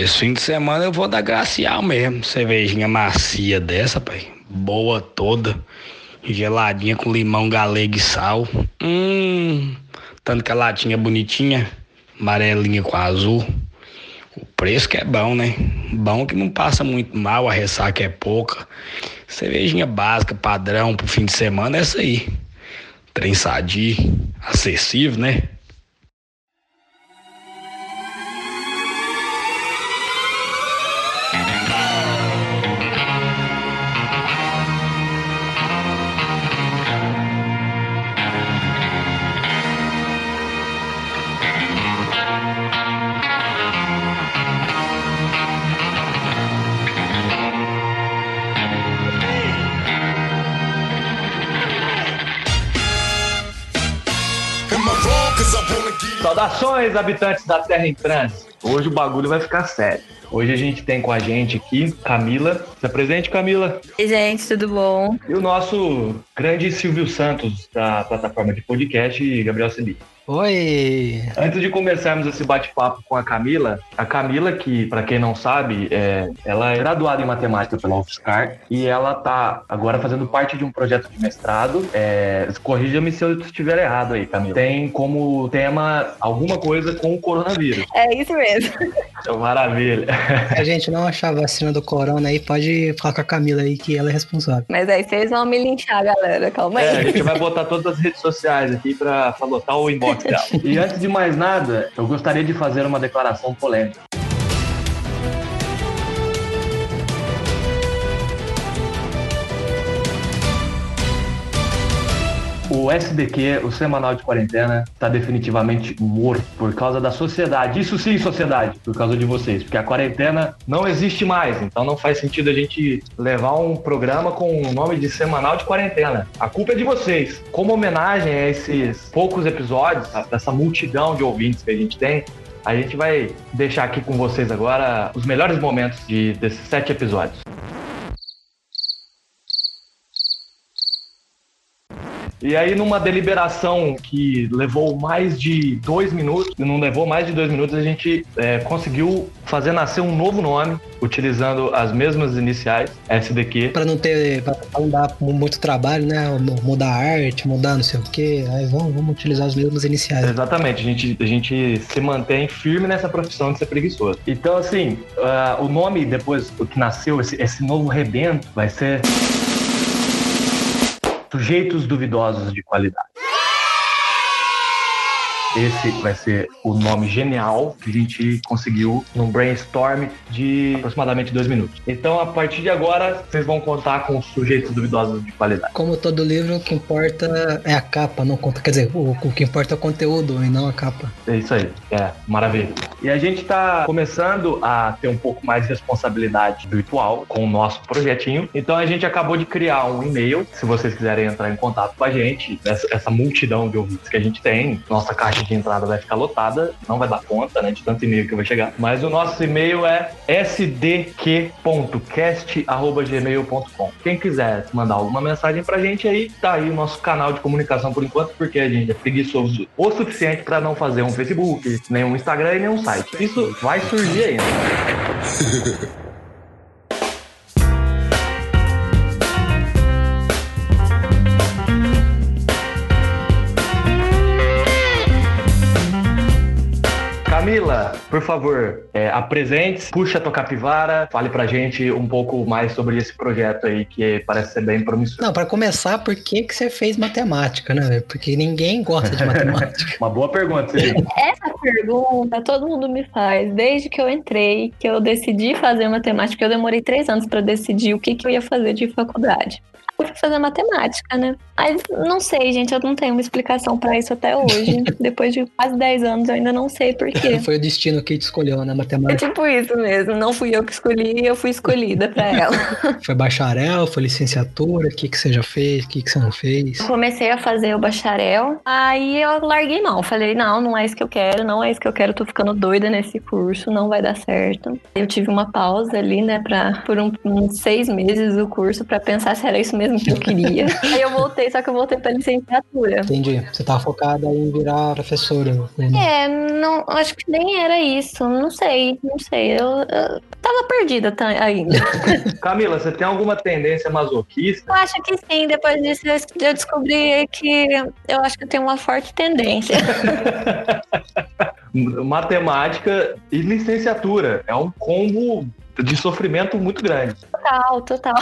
Esse fim de semana eu vou dar gracial mesmo. Cervejinha macia dessa, pai. Boa toda. Geladinha com limão galego e sal. Hum. Tanto que a latinha bonitinha. Amarelinha com azul. O preço que é bom, né? Bom que não passa muito mal, a ressaca é pouca. Cervejinha básica, padrão pro fim de semana é essa aí. Trem sadio, acessível, né? Saudações, habitantes da Terra em Trânsito. Hoje o bagulho vai ficar sério. Hoje a gente tem com a gente aqui Camila. Se apresente, Camila. Oi, gente, tudo bom? E o nosso grande Silvio Santos, da plataforma de podcast, Gabriel Cebi. Oi! Antes de começarmos esse bate-papo com a Camila, a Camila, que para quem não sabe, é, ela é graduada em matemática pela UFSCar e ela tá agora fazendo parte de um projeto de mestrado. É, Corrija-me se eu estiver errado aí, Camila. Tem como tema alguma coisa com o coronavírus. É isso mesmo. Maravilha. Se a gente não achar a vacina do corona aí, pode falar com a Camila aí que ela é responsável. Mas aí vocês vão me linchar, galera. Calma aí. É, a gente vai botar todas as redes sociais aqui pra, pra botar o inbox E antes de mais nada, eu gostaria de fazer uma declaração polêmica. O SDQ, o Semanal de Quarentena, está definitivamente morto por causa da sociedade. Isso sim, sociedade, por causa de vocês. Porque a quarentena não existe mais. Então não faz sentido a gente levar um programa com o nome de Semanal de Quarentena. A culpa é de vocês. Como homenagem a esses poucos episódios, dessa multidão de ouvintes que a gente tem, a gente vai deixar aqui com vocês agora os melhores momentos de, desses sete episódios. E aí, numa deliberação que levou mais de dois minutos, não levou mais de dois minutos, a gente é, conseguiu fazer nascer um novo nome, utilizando as mesmas iniciais, SDQ. Pra não ter, pra não dar muito trabalho, né? Mudar a arte, mudar não sei o quê. Aí vamos, vamos utilizar as mesmas iniciais. Exatamente, a gente, a gente se mantém firme nessa profissão de ser preguiçoso. Então, assim, uh, o nome depois o que nasceu, esse, esse novo rebento, vai ser sujeitos duvidosos de qualidade. Esse vai ser o nome genial que a gente conseguiu num brainstorm de aproximadamente dois minutos. Então, a partir de agora, vocês vão contar com sujeitos duvidosos de qualidade. Como todo livro, o que importa é a capa, não conta. Quer dizer, o, o que importa é o conteúdo e não a capa. É isso aí. É, maravilha. E a gente está começando a ter um pouco mais de responsabilidade virtual com o nosso projetinho. Então, a gente acabou de criar um e-mail. Se vocês quiserem entrar em contato com a gente, essa, essa multidão de ouvintes que a gente tem, nossa caixa de entrada vai ficar lotada, não vai dar conta, né, de tanto e-mail que vai chegar. Mas o nosso e-mail é sdq.cast@gmail.com. Quem quiser mandar alguma mensagem pra gente aí, tá aí o nosso canal de comunicação por enquanto, porque a gente é preguiçoso o suficiente para não fazer um Facebook, nem um Instagram e nem um site. Isso vai surgir ainda. Camila, por favor, é, apresente, puxa a tua capivara, fale pra gente um pouco mais sobre esse projeto aí que parece ser bem promissor. Não, para começar, por que, que você fez matemática, né? Porque ninguém gosta de matemática. Uma boa pergunta, Felipe. Essa pergunta todo mundo me faz desde que eu entrei, que eu decidi fazer matemática. Eu demorei três anos para decidir o que, que eu ia fazer de faculdade eu fui fazer matemática, né? Mas não sei, gente, eu não tenho uma explicação para isso até hoje. Depois de quase 10 anos, eu ainda não sei por quê. Foi o destino que te escolheu, né? É Matemática. tipo isso mesmo. Não fui eu que escolhi, eu fui escolhida para ela. Foi bacharel, foi licenciatura, o que, que você já fez, o que, que você não fez? Comecei a fazer o bacharel, aí eu larguei mão. Falei, não, não é isso que eu quero, não é isso que eu quero, tô ficando doida nesse curso, não vai dar certo. Eu tive uma pausa ali, né, pra, por um, uns seis meses do curso para pensar se era isso mesmo mesmo que eu queria. Aí eu voltei, só que eu voltei pra licenciatura. Entendi. Você tava focada em virar professora. né? É, não, acho que nem era isso. Não sei, não sei. Eu, eu tava perdida ainda. Camila, você tem alguma tendência masoquista? Eu acho que sim, depois disso eu eu descobri que eu acho que eu tenho uma forte tendência. Matemática e licenciatura. É um combo de sofrimento muito grande. Total, total.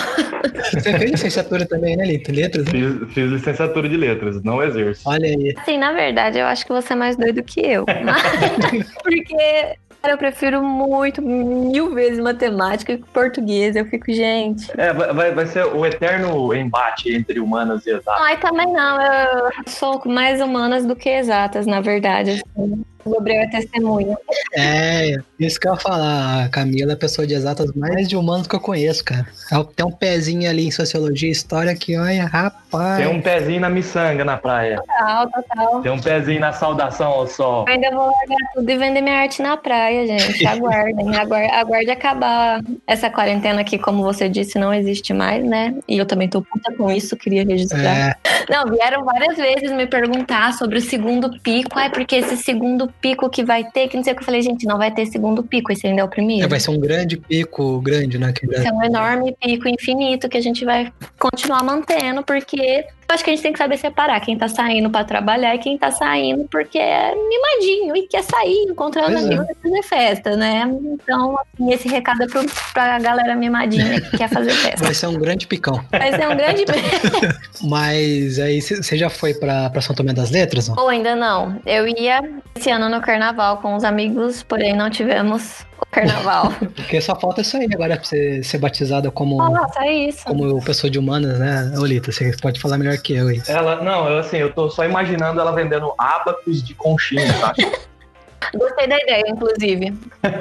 Você fez licenciatura também, né, Lito? Letras, né? Fiz, fiz licenciatura de letras, não exerço. Olha aí. Assim, na verdade, eu acho que você é mais doido que eu. Mas- porque cara, eu prefiro muito, mil vezes matemática que português. Eu fico, gente. É, vai, vai- vai ser o eterno embate entre humanas e exatas. Ai, também não. Eu sou mais humanas do que exatas, na verdade. Assim. O Gabriel é testemunha. É, isso que eu ia falar. A Camila é a pessoa de exatas mais de humanos que eu conheço, cara. Ela tem um pezinho ali em sociologia e história que, olha, rapaz. Tem um pezinho na miçanga na praia. Total, total. Tem um pezinho na saudação ao sol. Eu ainda vou largar tudo e vender minha arte na praia, gente. Aguardem. Aguarde, aguarde acabar essa quarentena que, como você disse, não existe mais, né? E eu também tô puta com isso, queria registrar. É, Não, vieram várias vezes me perguntar sobre o segundo pico. Ai, porque esse segundo pico que vai ter, que não sei o que eu falei, gente, não vai ter segundo pico, esse ainda é o é, primeiro. vai ser um grande pico, grande, né? Que Esse é um enorme pico infinito que a gente vai continuar mantendo, porque eu acho que a gente tem que saber separar quem tá saindo pra trabalhar e quem tá saindo porque é mimadinho e quer sair, encontrar os Pois é. amigos e fazer festa, né? Então, assim, esse recado é pro, pra galera mimadinha que quer fazer festa. Vai ser um grande picão. Vai ser um grande Mas aí você já foi pra, pra São Tomé das Letras? Ou ainda não. Eu ia esse ano no carnaval com os amigos, porém não tivemos o carnaval. Porque só falta isso aí agora pra você ser batizada como, Nossa, é isso. como pessoa de humanas, né? Olita, você pode falar melhor que eu aí. Ela, não, eu assim, eu tô só imaginando ela vendendo abacos de conchinha, tá? Gostei da ideia, inclusive.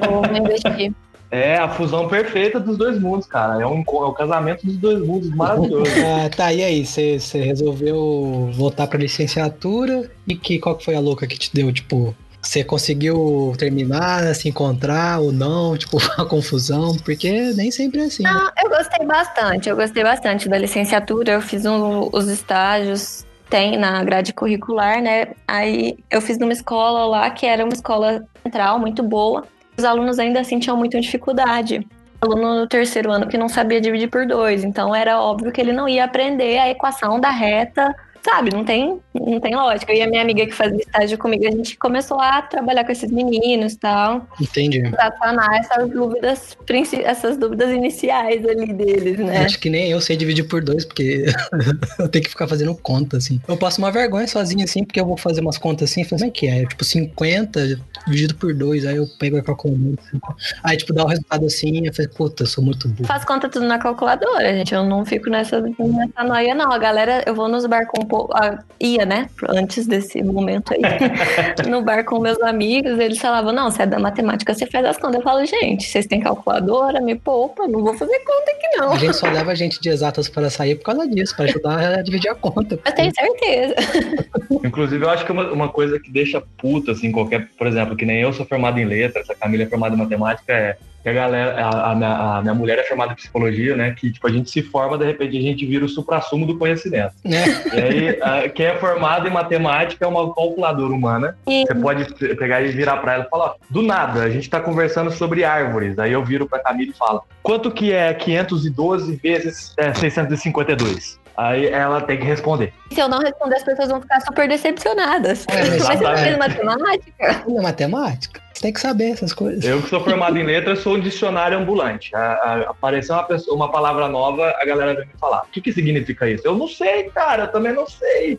Vou me investir. É a fusão perfeita dos dois mundos, cara. É, um, é o casamento dos dois mundos maravilhoso. Ah, tá, e aí? Você você resolveu voltar pra licenciatura? E que, qual que foi a louca que te deu? Tipo, você conseguiu terminar, se encontrar ou não? Tipo, a confusão? Porque nem sempre é assim. né? Não, eu gostei bastante. Eu gostei bastante da licenciatura. Eu fiz um- os estágios, tem na grade curricular, né? Aí eu fiz numa escola lá que era uma escola central muito boa. Os alunos ainda assim tinham muita dificuldade. Aluno no terceiro ano que não sabia dividir por dois, então era óbvio que ele não ia aprender a equação da reta, sabe? Não tem, não tem lógica. Eu e a minha amiga que fazia estágio comigo, a gente começou a trabalhar com esses meninos e tal Entendi. pra sanar essas dúvidas, essas dúvidas iniciais ali deles, né? Acho que nem eu sei dividir por dois, porque eu tenho que ficar fazendo conta, assim. Eu passo uma vergonha sozinho, assim, porque eu vou fazer umas contas assim, e falo, como é que é? Tipo, 50 dividido por dois, aí eu pego a calculadora. assim. Aí, tipo, dá o resultado assim, eu falei, puta, eu sou muito burro. Faço conta tudo na calculadora, gente. Eu não fico nessa, nessa noia, não. A galera, eu vou nos bar com um pouco. Ah, ia, né? Antes desse momento aí. no bar com meus amigos, eles falavam: não, você é da matemática, você faz as contas. Eu falo, gente, vocês têm calculadora, me poupa, não vou fazer conta aqui, não. A gente só leva gente de exatas para sair por causa disso, para ajudar a dividir a conta. Eu tenho certeza. Inclusive, eu acho que uma, uma coisa que deixa puta, assim, qualquer, por exemplo, que nem eu sou formado em letras, a Camila é formada em matemática, é que a galera, a, a minha, a minha mulher é formada em psicologia, né? Que, tipo, a gente se forma, de repente a gente vira o suprassumo do conhecimento. Né? E aí, a- quem é formado em matemática é uma calculadora humana. E Você pode pe- pegar e virar pra ela e falar, ó, do nada, a gente tá conversando sobre árvores. Aí eu viro pra Camila e falo, quanto que é 512 vezes é, 652? Aí ela tem que responder. se eu não responder, as pessoas vão ficar super decepcionadas. É, mas- você não é. fez matemática? Na matemática, você tem que saber essas coisas. Eu que sou formado em letras, sou um dicionário ambulante. A- a- apareceu uma, pessoa- uma palavra nova, a galera vem me falar. O que, que significa isso? Eu não sei, cara, eu também não sei.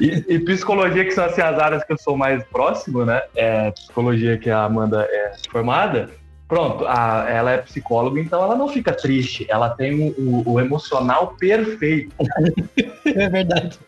e, e psicologia, que são assim, as áreas que eu sou mais próximo, né? É, psicologia que a Amanda é formada. Pronto, a- ela é psicóloga, então ela não fica triste. Ela tem o, o- o emocional perfeito. É verdade.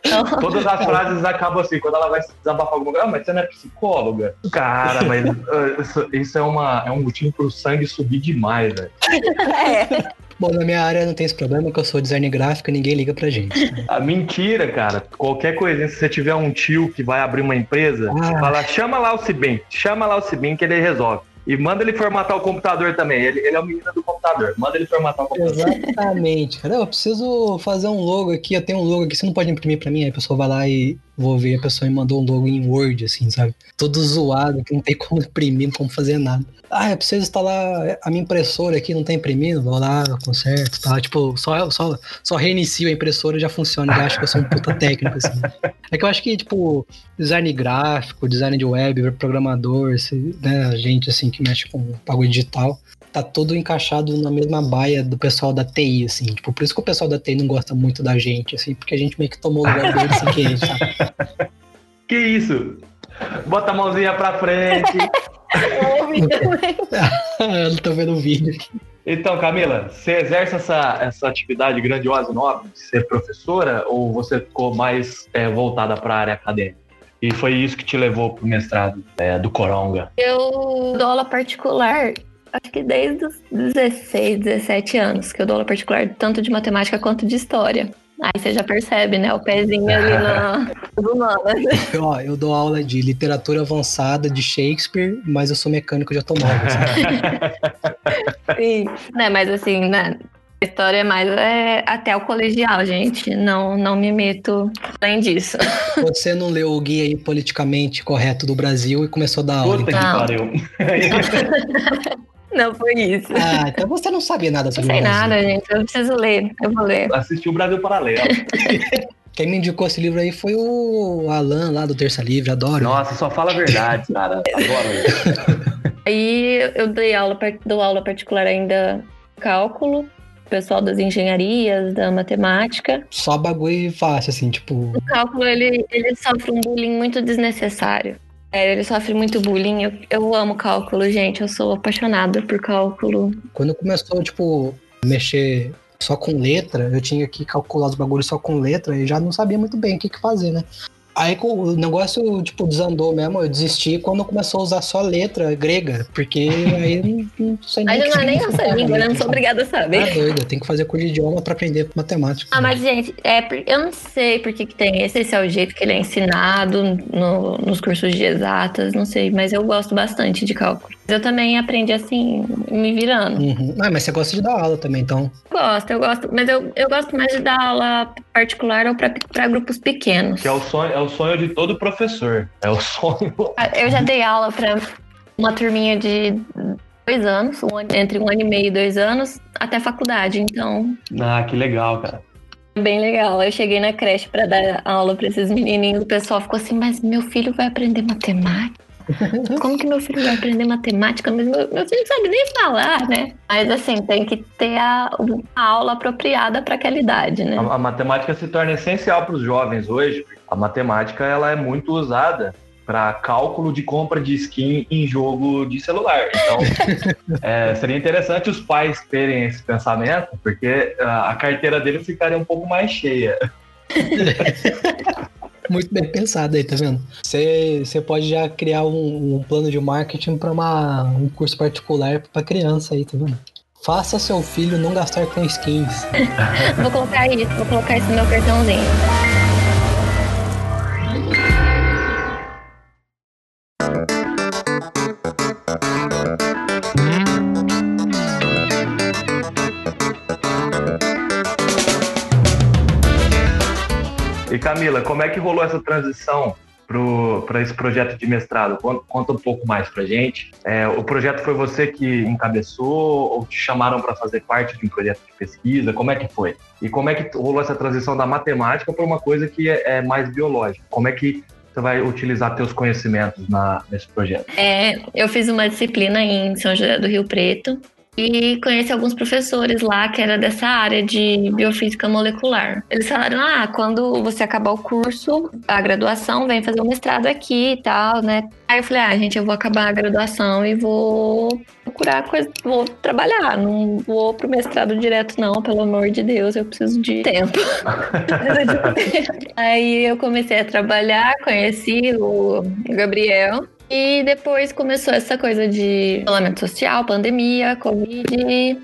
Todas as frases acabam assim, quando ela vai se desabafar alguma coisa, ah, mas você não é psicóloga? Cara, mas ah, isso, isso é, uma, é um motivo pro sangue subir demais, velho. É. Bom, na minha área não tem esse problema, que eu sou design gráfico e ninguém liga pra gente. A mentira, cara. Qualquer coisinha, se você tiver um tio que vai abrir uma empresa, Ah. fala, chama lá o Cibin, chama lá o Cibin que ele resolve. E manda ele formatar o computador também. Ele, ele é o menino do computador. Manda ele formatar o computador. Exatamente. Cara, eu preciso fazer um logo aqui. Eu tenho um logo aqui. Você não pode imprimir pra mim? Aí a pessoa vai lá e vou ver. A pessoa me mandou um logo em Word, assim, sabe? Todo zoado, que não tem como imprimir, não como fazer nada. Ah, eu preciso instalar a minha impressora aqui, não tá imprimindo. Vou lá, conserto, tá? Tipo, só, só, só reinicio a impressora e já funciona. Já acho que eu sou um puta técnico, assim. É que eu acho que, tipo, design gráfico, design de web, programador, né, gente, assim, que mexe com bagulho digital, tá todo encaixado na mesma baia do pessoal da TI, assim. Tipo, por isso que o pessoal da TI não gosta muito da gente, assim, porque a gente meio que tomou o lugar deles sem querer, sabe? Que isso? Bota a mãozinha pra frente. Eu tô vendo o vídeo aqui. Então, Camila, você exerce essa, essa atividade grandiosa e nobre de ser professora ou você ficou mais é, voltada para a área acadêmica? E foi isso que te levou pro mestrado é, do Coronga? Eu dou aula particular, acho que desde os 16, 17 anos, que eu dou aula particular tanto de matemática quanto de história. Aí você já percebe, né? O pezinho ali na nas humanas. Ó, eu dou aula de literatura avançada de Shakespeare, mas eu sou mecânico de automóvel, sabe? Sim. Né, mas assim, né? A história é mais é, até o colegial, gente. Não, não me meto além disso. Você não leu o guia aí politicamente correto do Brasil e começou a dar aula. Puta que Não. pariu. Não foi isso. Ah, então você não sabia nada Não sobre sei o Brasil. nada, gente. Eu preciso ler. Eu vou ler. Assistiu o Brasil Paralelo. Quem me indicou esse livro aí foi o Alan lá do Terça Livre, adoro. Nossa, só fala a verdade, cara. Agora. Aí eu dei aula, dou aula particular ainda cálculo, pessoal das engenharias, da matemática. Só bagulho fácil, assim, tipo. O cálculo, ele, ele sofre um bullying muito desnecessário. É, ele sofre muito bullying. Eu, eu amo cálculo, gente. Eu sou apaixonada por cálculo. Quando começou, tipo, mexer só com letra, eu tinha que calcular os bagulhos só com letra e já não sabia muito bem o que, que fazer, né? Aí o negócio, tipo, desandou mesmo, eu desisti quando começou a usar só letra grega, porque aí eu não, não sei nem que não é nem nossa língua, né? letra, Não sou obrigada a Tá saber. doido, eu tenho que fazer curso de idioma pra aprender matemática. Ah, mas, gente, é, eu não sei por que, que tem esse. Esse é o jeito que ele é ensinado no- nos cursos de exatas, não sei. Mas eu gosto bastante de cálculo. Eu também aprendi assim, me virando. Uhum. Ah, mas você gosta de dar aula também, então. Gosto, eu gosto. Mas eu, eu gosto mais de dar aula particular ou para grupos pequenos. Que é o sonho, é o sonho de todo professor. É o sonho. Ah, Eu já dei aula para uma turminha de dois anos, um entre um ano e meio e dois anos, até faculdade. Então, Ah, que legal, cara. bem legal. Eu cheguei na creche para dar aula para esses menininhos. O pessoal ficou assim: Mas meu filho vai aprender matemática? Como que meu filho vai aprender matemática? Mas meu, meu filho não sabe nem falar, né? Mas assim, tem que ter a, a aula apropriada para aquela idade, né? A, a matemática se torna essencial para os jovens hoje. A matemática ela é muito usada para cálculo de compra de skin em jogo de celular. Então, é, seria interessante os pais terem esse pensamento, porque ah, a carteira deles ficaria um pouco mais cheia. Muito bem pensado aí, tá vendo? Você, você pode já criar um, um plano de marketing para um curso particular para criança aí, tá vendo? Faça seu filho não gastar com skins. Vou colocar isso, vou colocar isso no meu cartãozinho. Camila, como é que rolou essa transição para esse projeto de mestrado? Conta, um pouco mais pra gente. É, o projeto foi você que encabeçou ou te chamaram para fazer parte de um projeto de pesquisa? Como é que foi? E como é que rolou essa transição da matemática para uma coisa que é, é mais biológica? Como é que você vai utilizar teus conhecimentos na, nesse projeto? É, eu fiz uma disciplina em São José do Rio Preto e conheci alguns professores lá que era dessa área de biofísica molecular. Eles falaram: ah, quando você acabar o curso, a graduação, vem fazer o mestrado aqui e tal, né? Aí eu falei: ah, gente, eu vou acabar a graduação e vou procurar coisa, vou trabalhar, não vou pro mestrado direto, não, pelo amor de Deus, eu preciso de tempo. Aí eu comecei a trabalhar, conheci o Gabriel. E depois começou essa coisa de isolamento social, pandemia, Covid.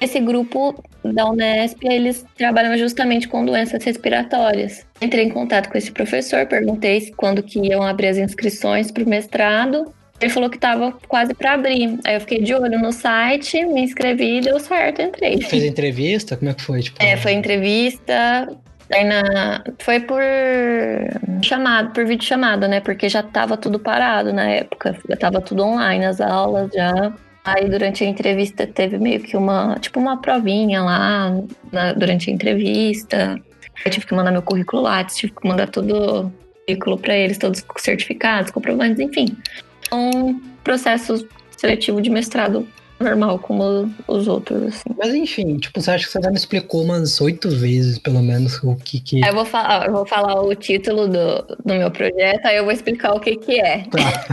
Esse grupo da Unesp, eles trabalham justamente com doenças respiratórias. Entrei em contato com esse professor, perguntei quando que iam abrir as inscrições para o mestrado. Ele falou que tava quase para abrir. Aí eu fiquei de olho no site, me inscrevi e deu certo, entrei. Fez entrevista? Como é que foi? Tipo, É, foi entrevista. Foi por chamado, por vídeo chamada, né? Porque já tava tudo parado na época. Já tava tudo online, as aulas já. Aí durante a entrevista teve meio que uma, tipo uma provinha lá na- durante a entrevista. Eu tive que mandar meu currículo lá, tive que mandar todo o currículo pra eles, todos os certificados, comprovantes, enfim. Um processo seletivo de mestrado normal, como os outros, assim. Mas enfim, tipo, você acha que você já me explicou umas oito vezes, pelo menos, o que que. Eu vou falar, eu vou falar o título do, do meu projeto, aí eu vou explicar o que que é. Tá.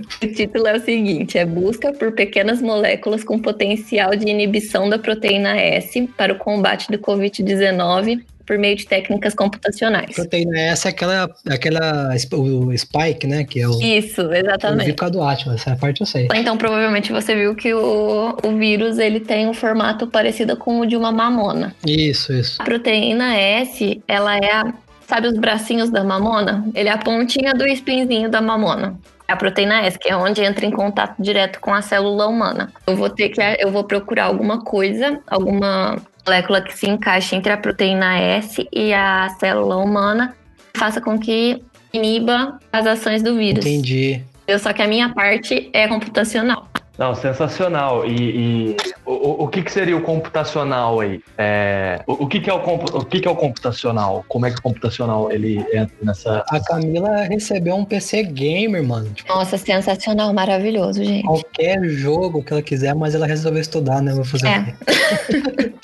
O título é o seguinte, é busca por pequenas moléculas com potencial de inibição da proteína S para o combate do Covid-19 por meio de técnicas computacionais. Proteína essa é aquela, aquela o Spike, né? Que é o. Isso, vi exatamente. causa do Atlas, essa parte eu sei. Então, provavelmente você viu que o, o vírus ele tem um formato parecido com o de uma mamona. Isso, isso. A proteína S, ela é a. Sabe os bracinhos da mamona? Ele é a pontinha do espinzinho da mamona. É a proteína S, que é onde entra em contato direto com a célula humana. Eu vou ter que. Eu vou procurar alguma coisa, alguma molécula que se encaixe entre a proteína S e a célula humana, faça com que iniba as ações do vírus. Entendi. Eu, só que a minha parte é computacional. Não, sensacional. E, e o, o- que, que seria o computacional aí? É, o, o que, que é o, o que, que é o computacional? Como é que o computacional ele entra nessa. A Camila recebeu um PC gamer, mano. Tipo, Nossa, sensacional, maravilhoso, gente. qualquer jogo que ela quiser, mas ela resolveu estudar, né? Vou fazer. É.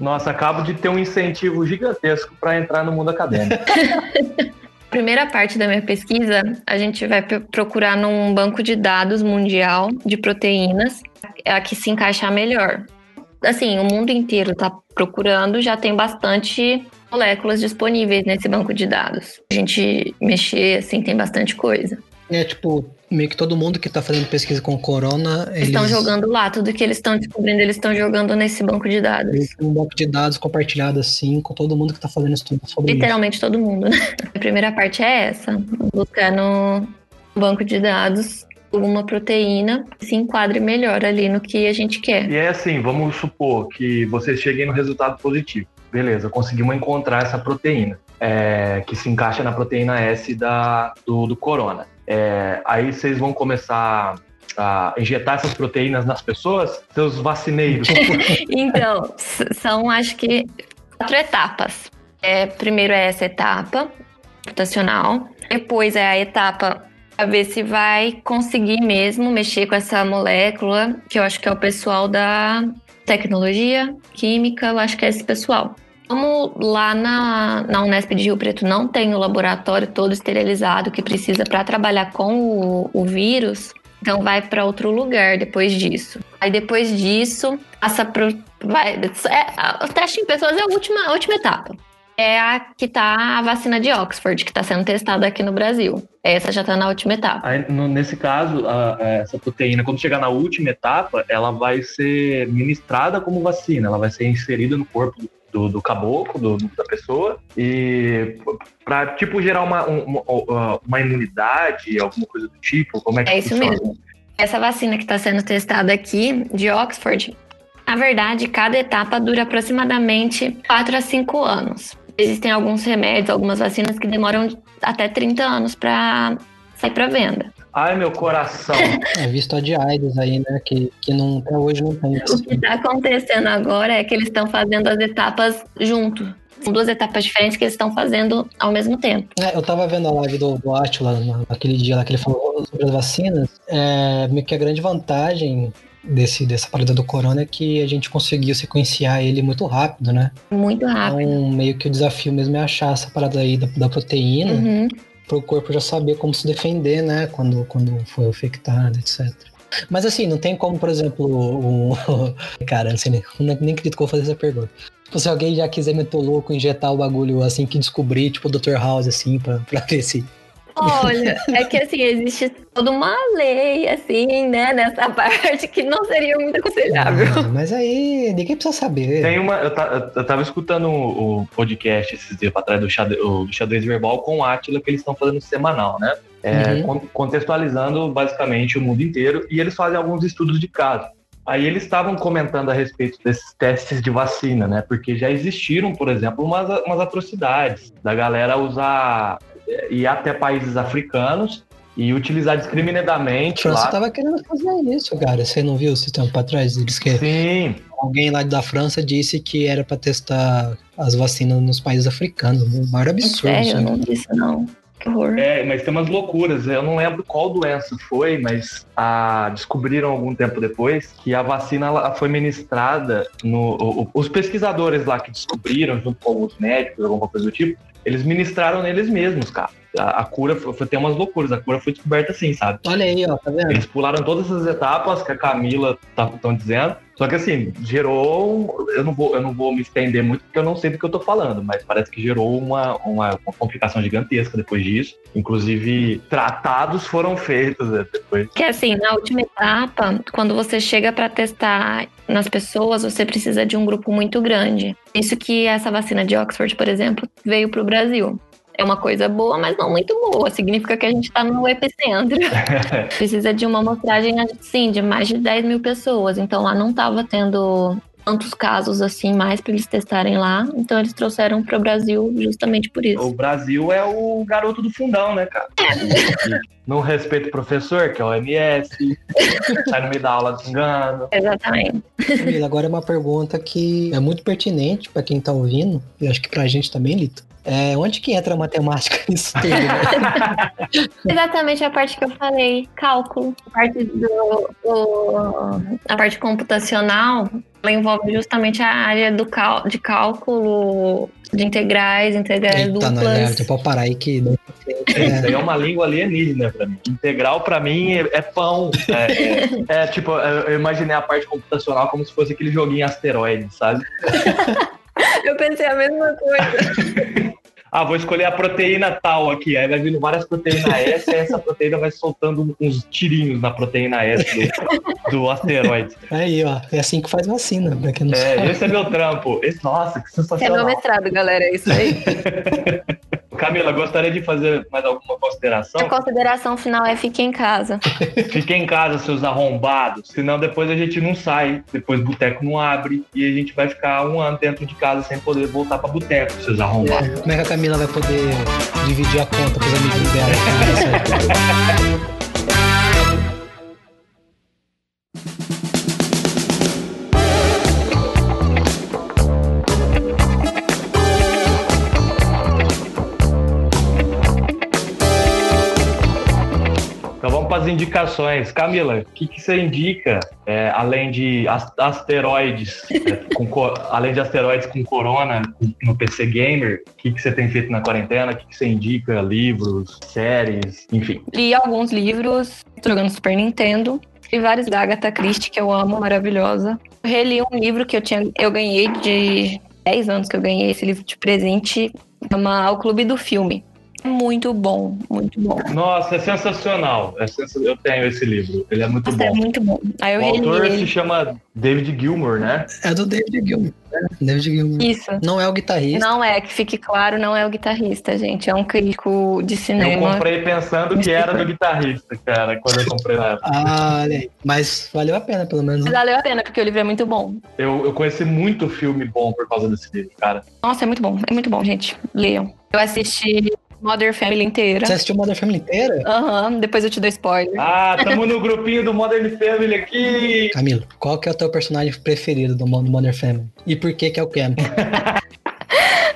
Nossa, acabo de ter um incentivo gigantesco para entrar no mundo acadêmico. Primeira parte da minha pesquisa, a gente vai pro- procurar num banco de dados mundial de proteínas, é a que se encaixar melhor. Assim, o mundo inteiro está procurando, já tem bastante moléculas disponíveis nesse banco de dados. A gente mexer, assim, tem bastante coisa. É tipo, meio que todo mundo que tá fazendo pesquisa com corona, eles Estão jogando lá, tudo que eles estão descobrindo, eles estão jogando nesse banco de dados. eles têm um banco de dados compartilhado assim com todo mundo que tá fazendo estudo sobre isso. Literalmente todo mundo, né? A primeira parte é essa: buscar no banco de dados alguma proteína que se enquadre melhor ali no que a gente quer. E é assim, vamos supor que vocês cheguem no resultado positivo. Beleza, conseguimos encontrar essa proteína é, que se encaixa na proteína S da, do, do corona. É, aí vocês vão começar a injetar essas proteínas nas pessoas, seus vacineiros. Então, são acho que quatro etapas. É, primeiro é essa etapa computacional, depois é a etapa a ver se vai conseguir mesmo mexer com essa molécula, que eu acho que é o pessoal da tecnologia, química, eu acho que é esse pessoal. Como lá na, na Unesp de Rio Preto não tem o laboratório todo esterilizado que precisa para trabalhar com o, o vírus, então vai para outro lugar depois disso. Aí depois disso, passa pro. Vai, é, o teste em pessoas é a última, a última etapa. É a que tá a vacina de Oxford, que está sendo testada aqui no Brasil. Essa já está na última etapa. Aí, no- nesse caso, a- a- essa proteína, quando chegar na última etapa, ela vai ser ministrada como vacina, ela vai ser inserida no corpo do, do caboclo, do- da pessoa, e para tipo gerar uma, um- uma, uma imunidade, alguma coisa do tipo, como é que É isso funciona? mesmo. Essa vacina que está sendo testada aqui, de Oxford, na verdade, cada etapa dura aproximadamente 4 a 5 anos. Existem alguns remédios, algumas vacinas que demoram até 30 anos para sair para venda. Ai, meu coração. É visto a de AIDS aí, né? Que, que não, até hoje não tem. O que está acontecendo agora é que eles estão fazendo as etapas junto. São duas etapas diferentes que eles estão fazendo ao mesmo tempo. É, eu tava vendo a live do, do Atila na- naquele dia lá que ele falou sobre as vacinas. É, meio que a grande vantagem desse, dessa parada do corona é que a gente conseguiu sequenciar ele muito rápido, né? Muito rápido. Então, meio que o desafio mesmo é achar essa parada aí da, da proteína Uhum. Para o corpo já saber como se defender, né? Quando, quando for infectado, etc. Mas assim, não tem como, por exemplo, o. Cara, não sei nem, nem acredito que eu vou fazer essa pergunta. Tipo, se alguém já quiser meter louco, injetar o bagulho assim que descobrir, tipo o Dr. House, assim, pra, pra ver se. Olha, é que assim, existe toda uma lei, assim, né, nessa parte que não seria muito aconselhável. Ah, mas aí ninguém precisa saber. Tem uma. Eu, ta- eu tava escutando o, o podcast esses dias pra trás do xadrez, verbal com o Atila, que eles estão fazendo semanal, né? É, Uhum. con- contextualizando basicamente o mundo inteiro, e eles fazem alguns estudos de caso. Aí eles estavam comentando a respeito desses testes de vacina, né? Porque já existiram, por exemplo, umas, umas atrocidades da galera usar ir até países africanos e utilizar A discriminadamente França lá. tava querendo fazer isso, cara. Você não viu esse tempo pra trás? Eles que Sim, alguém lá da França disse que era pra testar as vacinas nos países africanos. Um maior absurdo. Sério, isso eu aí. não disse não. Que horror. É, mas tem umas loucuras. Eu não lembro qual doença foi, mas ah, descobriram algum tempo depois que a vacina ela foi ministrada no. o- o- os pesquisadores lá que descobriram, junto com alguns médicos, alguma coisa do tipo, eles ministraram neles mesmos, cara. A, a cura foi, foi tem umas loucuras. A cura foi descoberta assim, sabe? Olha aí, ó, tá vendo? Eles pularam todas essas etapas que a Camila estão dizendo. Só que assim, gerou. Eu não, vou, eu não vou me estender muito porque eu não sei do que eu tô falando, mas parece que gerou uma, uma, uma complicação gigantesca depois disso. Inclusive, tratados foram feitos né, depois. Que assim, na última etapa, quando você chega para testar nas pessoas, você precisa de um grupo muito grande. Isso que essa vacina de Oxford, por exemplo, veio para o Brasil. É uma coisa boa, mas não muito boa. Significa que a gente está no epicentro. Precisa de uma amostragem, assim, de mais de 10 mil pessoas. Então lá não estava tendo tantos casos assim mais para eles testarem lá. Então eles trouxeram para o Brasil justamente por isso. O Brasil é o garoto do fundão, né, cara? Não respeita o professor, que é o MS, sai no meio da aula desengano. Exatamente. Camila, agora é uma pergunta que é muito pertinente pra quem tá ouvindo, e acho que pra gente também, Lito. É, onde que entra a matemática nisso tudo? né? Exatamente a parte que eu falei, cálculo. A parte, do, do- a parte computacional, ela envolve justamente a área do cal, de cálculo de integrais, integrais Eita, não, duplas. é, pode parar aí que. Isso aí é uma língua alienígena pra mim. Integral pra mim é, é pão. É, é- é, tipo, eu eu imaginei a parte computacional como se fosse aquele joguinho asteroide, sabe? Eu pensei a mesma coisa. Ah, vou escolher a proteína tal aqui. Aí vai vindo várias proteínas S, e essa proteína vai soltando uns tirinhos na proteína S do, do asteroide. Aí, ó, é assim que faz vacina, pra quem não É, sabe. esse é meu trampo. Esse, nossa, que É meu sensacional. mestrado, galera, é isso aí. Camila, gostaria de fazer mais alguma A consideração? consideração final é fique em casa. Fiquem em casa, seus arrombados. Senão depois a gente não sai. Depois o boteco não abre. E a gente vai ficar um ano dentro de casa sem poder voltar pra boteco, seus arrombados. Como é que a Camila vai poder dividir a conta com os amigos dela? para as indicações. Camila, o que, que você indica, é, além de as- asteroides, é, com co- além de asteroides com corona no PC Gamer, o que, que você tem feito na quarentena? O que, que você indica? Livros, séries, enfim. Li alguns livros jogando Super Nintendo. E vários da Agatha Christie, que eu amo, maravilhosa. Reli um livro que eu tinha. Eu ganhei de 10 anos que eu ganhei esse livro de presente. Chama O Clube do Filme. É Muito bom, muito bom. Nossa, é sensacional. É sensa- Eu tenho esse livro. Ele é muito Nossa, é bom. muito bom. Aí eu O autor reli se ele. chama David Gilmour, né? É do David Gilmour. né? David Gilmour. Isso. Não é o guitarrista. Não é, que fique claro, não é o guitarrista, gente. É um crítico de Eu cinema. comprei pensando que era do guitarrista, cara, quando eu comprei na época. Ah, olha aí. Mas valeu a pena, pelo menos. Mas né? valeu a pena, porque o livro é muito bom. Eu, eu conheci muito filme bom por causa desse livro, cara. Nossa, é muito bom. É muito bom, gente. Leiam. Eu assisti Mother Family inteira. Você assistiu Modern Family inteira? Aham, depois eu te dou spoiler. Ah, tamo no grupinho do Modern Family aqui. Camilo, qual que é o teu personagem preferido do Mo- do Modern Family? E por que que é o Cam?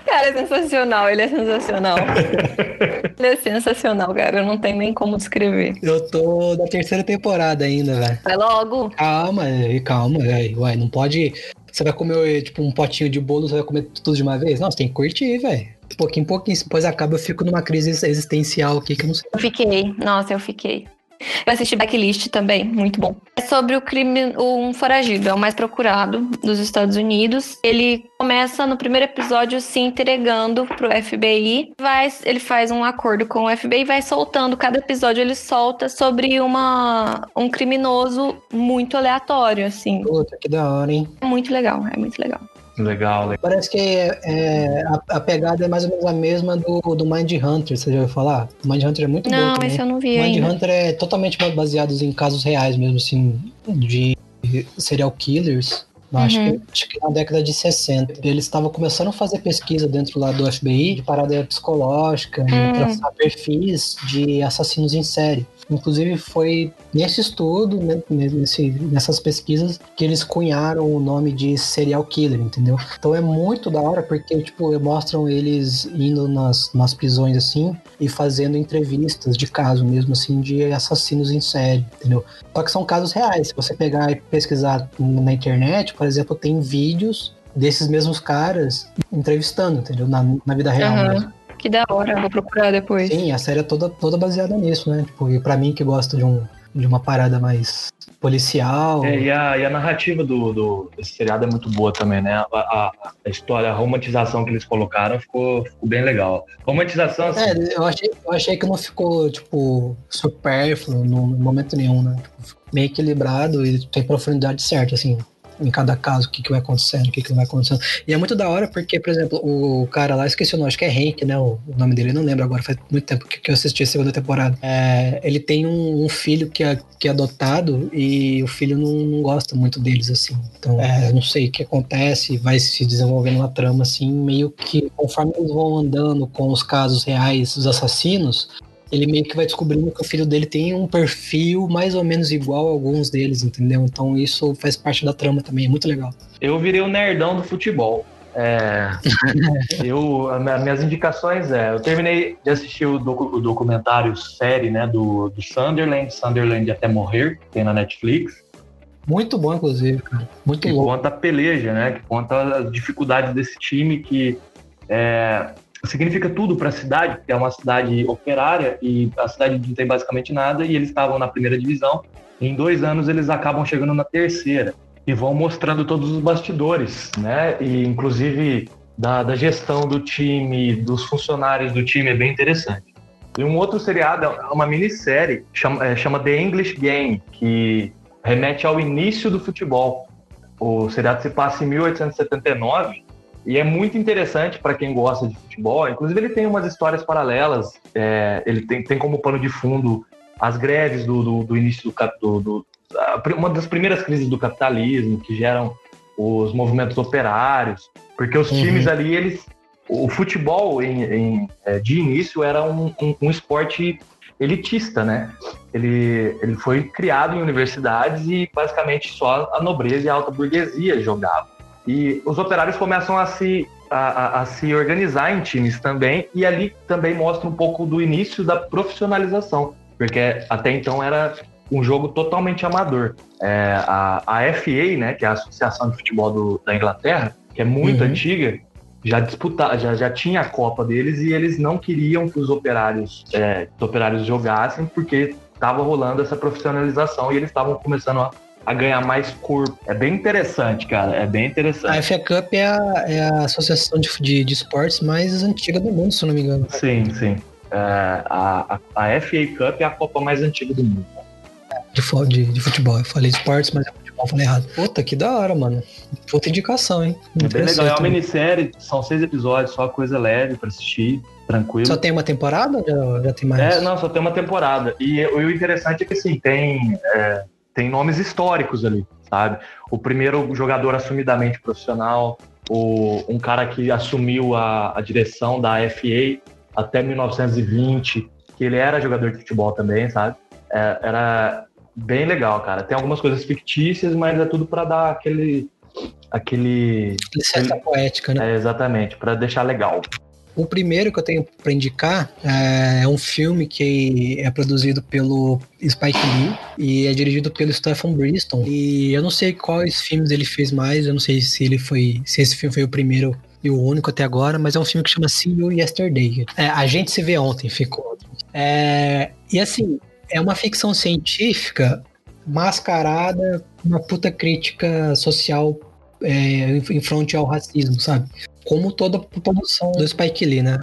Cara, é sensacional, ele é sensacional. ele é sensacional, cara. Eu não tenho nem como descrever. Eu tô na terceira temporada ainda, velho. Vai logo. Calma, é, calma, velho. Uai, não pode... Você vai comer, tipo, um potinho de bolo, você vai comer tudo de uma vez? Não, você tem que curtir, velho. Pouquinho em pouquinho, depois acaba, eu fico numa crise existencial aqui que eu não sei. Eu fiquei. Nossa, eu fiquei. Eu assisti Backlist também, muito bom. É sobre o crime, um foragido, é o mais procurado dos Estados Unidos. Ele começa no primeiro episódio se entregando pro FBI. Vai, ele faz um acordo com o FBI e vai soltando. Cada episódio ele solta sobre uma, um criminoso muito aleatório, assim. Puta, que da hora, hein? É muito legal, é muito legal. Legal, legal. Parece que é, a, a pegada é mais ou menos a mesma do, do Mind Hunter, você já ouviu falar? O Mind Hunter é muito bom Não, também. esse eu não vi Mind ainda. Hunter é totalmente baseado em casos reais mesmo, assim, de serial killers. Eu Acho, Uhum. que, acho que na década de 60. Eles estavam começando a fazer pesquisa dentro lá do FBI de parada psicológica, Hum. e traçar perfis de assassinos em série. Inclusive foi nesse estudo, né, nesse, nessas pesquisas, que eles cunharam o nome de serial killer, entendeu? Então é muito da hora porque, tipo, mostram eles indo nas, nas prisões assim e fazendo entrevistas de caso mesmo, assim, de assassinos em série, entendeu? Só que são casos reais. Se você pegar e pesquisar na internet, por exemplo, tem vídeos desses mesmos caras entrevistando, entendeu? Na, na vida real Aham. mesmo. Que da hora, vou procurar depois. Sim, a série é toda, toda baseada nisso, né? Tipo, e pra mim que gosta de, um, de uma parada mais policial. É, e, a, e a narrativa do, do, desse seriado é muito boa também, né? A, a, a história, a romantização que eles colocaram ficou, ficou bem legal. Romantização, assim, É, eu achei, eu achei que não ficou, tipo, supérfluo no momento nenhum, né? Tipo, ficou meio equilibrado e tem profundidade certa, assim, em cada caso, o que, que vai acontecendo, o que, que não vai acontecendo. E é muito da hora porque, por exemplo, o cara lá, esqueci o nome, acho que é Hank, né? O, o nome dele, eu não lembro agora, faz muito tempo que, que eu assisti a segunda temporada. É, ele tem um, um filho que é, que é adotado e o filho não, não gosta muito deles, assim. Então, é, não sei o que acontece, vai se desenvolvendo uma trama, assim, meio que conforme eles vão andando com os casos reais dos assassinos, ele meio que vai descobrindo que o filho dele tem um perfil mais ou menos igual a alguns deles, entendeu? Então isso faz parte da trama também, é muito legal. eu virei o nerdão do futebol. É, eu, a minha- minhas indicações é, eu terminei de assistir o, docu- o documentário série, né, do, do Sunderland, Sunderland até morrer, que tem na Netflix. Muito bom, inclusive, cara. Muito que louco. conta a peleja, né? Que conta as dificuldades desse time que é, significa tudo para a cidade, porque é uma cidade operária e a cidade não tem basicamente nada e eles estavam na primeira divisão. Em dois anos eles acabam chegando na terceira e vão mostrando todos os bastidores, né? E inclusive da, da gestão do time, dos funcionários do time é bem interessante. E um outro seriado é uma minissérie chama, é, chama The English Game, que remete ao início do futebol. O seriado se passa em 1879 e é muito interessante para quem gosta de futebol. Inclusive, ele tem umas histórias paralelas. é, ele tem, tem como pano de fundo as greves do, do, do início do, do, do uma das primeiras crises do capitalismo que geram os movimentos operários, porque os Uhum. times ali eles o futebol em, em, é, de início era um, um, um esporte elitista, né? Ele, ele foi criado em universidades e basicamente só a nobreza e a alta burguesia jogavam. E os operários começam a se, a, a- a se organizar em times também, e ali também mostra um pouco do início da profissionalização, porque até então era um jogo totalmente amador. É, a, a FA, né, que é a Associação de Futebol do- da Inglaterra, que é muito Uhum. antiga, já disputava, já, já tinha a Copa deles e eles não queriam que os operários, é, os operários jogassem porque estava rolando essa profissionalização e eles estavam começando a, a ganhar mais corpo. É bem interessante, cara. É bem A interessante. FA Cup é a, é a associação de, de, de esportes mais antiga do mundo, se não me engano. Sim, sim. É, a, a, a FA Cup é a Copa mais antiga do mundo. De, de, de futebol. Eu falei esportes, mas é futebol, eu falei errado. Puta, que da hora, mano. Puta indicação, hein? É bem legal. É uma também. minissérie, são seis episódios, só coisa leve pra assistir, tranquilo. Só tem uma temporada já, já tem mais? É, não, só tem uma temporada. E o o interessante é que, assim, tem, é, tem nomes históricos ali, sabe? O primeiro jogador assumidamente profissional, o, um cara que assumiu a, a direção da FA até 1920, que ele era jogador de futebol também, sabe? É, era bem legal, cara. Tem algumas coisas fictícias, mas é tudo para dar aquele... aquele Licença poética, né? é, exatamente, para deixar legal. O primeiro que eu tenho pra indicar é um filme que é produzido pelo Spike Lee e é dirigido pelo Stephen Briston. E eu não sei quais filmes ele fez mais, eu não sei se ele foi, se esse filme foi o primeiro e o único até agora, mas é um filme que chama See You Yesterday. É, a gente se vê ontem, ficou. É, e assim, é uma ficção científica mascarada, uma puta crítica social é, em fronte ao racismo, sabe? Como toda produção do Spike Lee, né?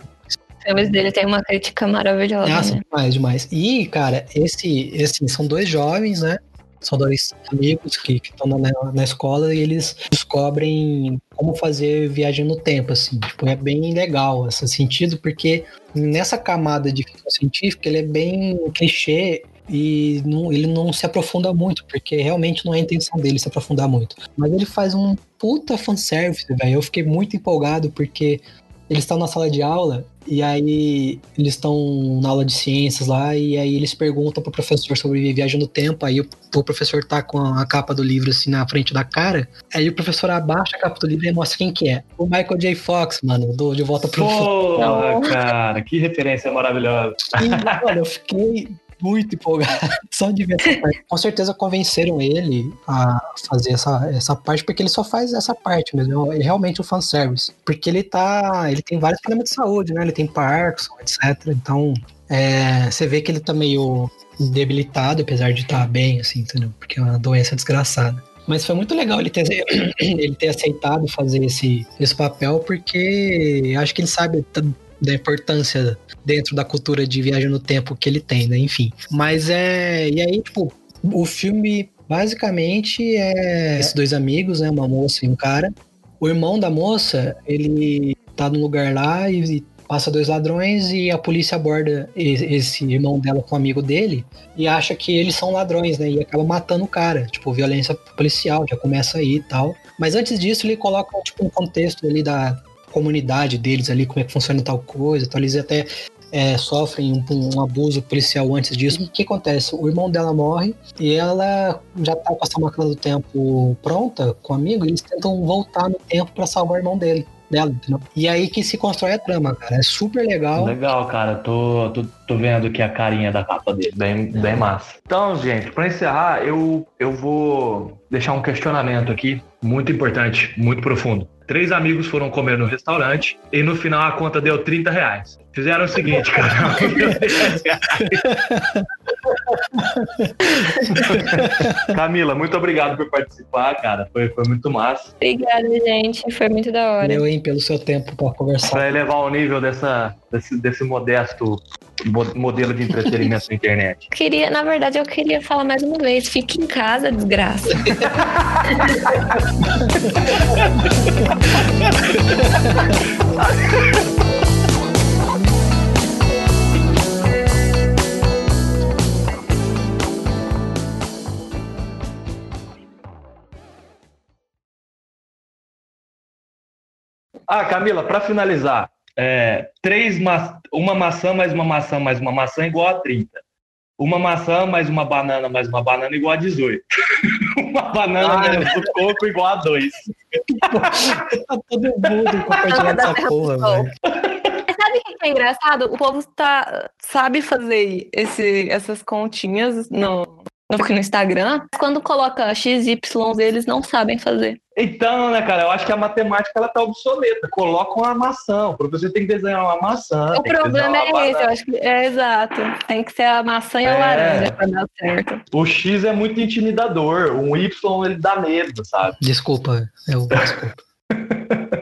filmes dele tem uma crítica maravilhosa. Nossa, né? demais, demais. E, cara, esse, assim, são dois jovens, né? São dois amigos que estão na, na escola e eles descobrem como fazer viagem no tempo, assim. Tipo, é bem legal esse sentido, porque nessa camada de ficção científica ele é bem clichê e não, ele não se aprofunda muito, porque realmente não é a intenção dele se aprofundar muito. Mas ele faz um puta fanservice, velho. Eu fiquei muito empolgado porque eles estão na sala de aula e aí eles estão na aula de ciências lá e aí eles perguntam pro professor sobre viagem no tempo, aí o, o, professor tá com a capa do livro assim na frente da cara, aí o professor abaixa a capa do livro e mostra quem que é. O Michael J. Fox, mano, do De Volta pro Porra, cara, que referência maravilhosa. E, mano, eu fiquei muito empolgado só de ver essa parte. Com certeza convenceram ele a fazer essa, essa parte, porque ele só faz essa parte mesmo. Ele é realmente um fanservice. Porque ele tá. Ele tem vários problemas de saúde, né? Ele tem Parkinson, etc. Então, é, você vê que ele tá meio debilitado, apesar de estar tá bem, assim, entendeu? Porque é uma doença desgraçada. Mas foi muito legal ele ter, ele ter aceitado fazer esse, esse papel, porque acho que ele sabe da importância dentro da cultura de viagem no tempo que ele tem, né? Enfim. Mas é. E aí, tipo, o filme basicamente é esses dois amigos, né? Uma moça e um cara. O irmão da moça, ele tá num lugar lá e passa dois ladrões e a polícia aborda esse irmão dela com um amigo dele e acha que eles são ladrões, né? E acaba matando o cara. Tipo, violência policial já começa aí e tal. Mas antes disso, ele coloca, tipo, um contexto ali da, comunidade deles ali, como é que funciona tal coisa, então eles até é, sofrem um, um, abuso policial antes disso. O que acontece? O irmão dela morre e ela já tá com essa máquina do tempo pronta com o amigo, eles tentam voltar no tempo para salvar o irmão dele. Dela, entendeu? E aí que se constrói a trama, cara. É super legal. Legal, cara. Tô, tô, tô vendo aqui a carinha da capa dele. Bem, é. bem massa. Então, gente, para encerrar, eu, eu vou deixar um questionamento aqui muito importante, muito profundo. Três amigos foram comer no restaurante e no final a conta deu 30 reais. Fizeram o seguinte, cara. Camila, muito obrigado por participar, cara. Foi, foi muito massa. Obrigada, gente. Foi muito da hora. Eu, hein, pelo seu tempo para conversar. Para elevar o nível dessa, desse, desse modesto modelo de entretenimento na internet. Queria, na verdade, eu queria falar mais uma vez: fique em casa, desgraça. Ah, Camila, para finalizar, é, três ma uma maçã mais uma maçã mais uma maçã igual a 30. Uma maçã mais uma banana mais uma banana igual a 18. uma banana Ai, menos o coco igual a 2. tá todo mundo compartilhando essa porra, velho. Sabe o que é engraçado? O povo tá, sabe fazer esse, essas continhas no, no, no Instagram. Quando coloca XY, eles não sabem fazer. Então, né, cara, eu acho que a matemática ela tá obsoleta. Coloca uma maçã. O professor tem que desenhar uma maçã. O problema é esse, eu acho que é exato. Tem que ser a maçã e a é. laranja pra dar certo. O X é muito intimidador. O Y ele dá medo, sabe? Desculpa, eu desculpa.